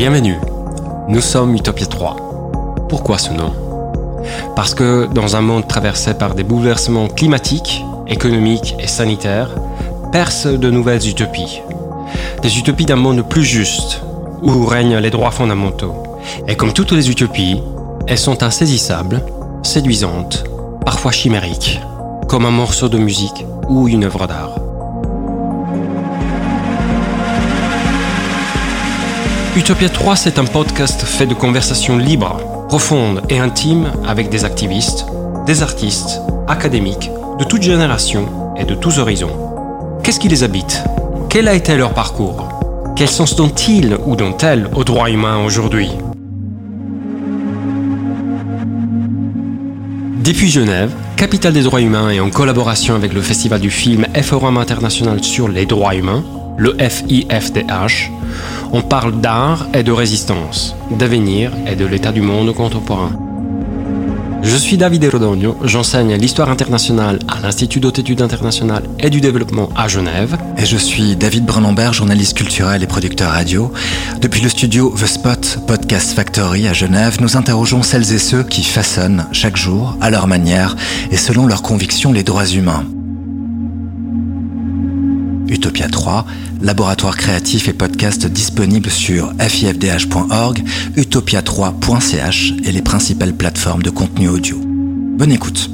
Bienvenue, nous sommes Utopia 3. Pourquoi ce nom? Parce que dans un monde traversé par des bouleversements climatiques, économiques et sanitaires, percent de nouvelles utopies. Des utopies d'un monde plus juste, où règnent les droits fondamentaux. Et comme toutes les utopies, elles sont insaisissables, séduisantes, parfois chimériques, comme un morceau de musique ou une œuvre d'art. Utopia 3, c'est un podcast fait de conversations libres, profondes et intimes avec des activistes, des artistes, académiques, de toutes générations et de tous horizons. Qu'est-ce qui les habite? Quel a été leur parcours? Quel sens dont-ils ou dont-elles aux droits humains aujourd'hui? Depuis Genève, capitale des droits humains et en collaboration avec le Festival du film et Forum international sur les droits humains, le FIFDH, on parle d'art et de résistance, d'avenir et de l'état du monde contemporain. Je suis David Erodogno, j'enseigne l'histoire internationale à l'Institut d'Haute Études internationales et du développement à Genève. Et je suis David Brunenberg, journaliste culturel et producteur radio. Depuis le studio The Spot Podcast Factory à Genève, nous interrogeons celles et ceux qui façonnent chaque jour, à leur manière et selon leurs convictions, les droits humains. Utopia 3, laboratoire créatif et podcast disponible sur fifdh.org, utopia3.ch et les principales plateformes de contenu audio. Bonne écoute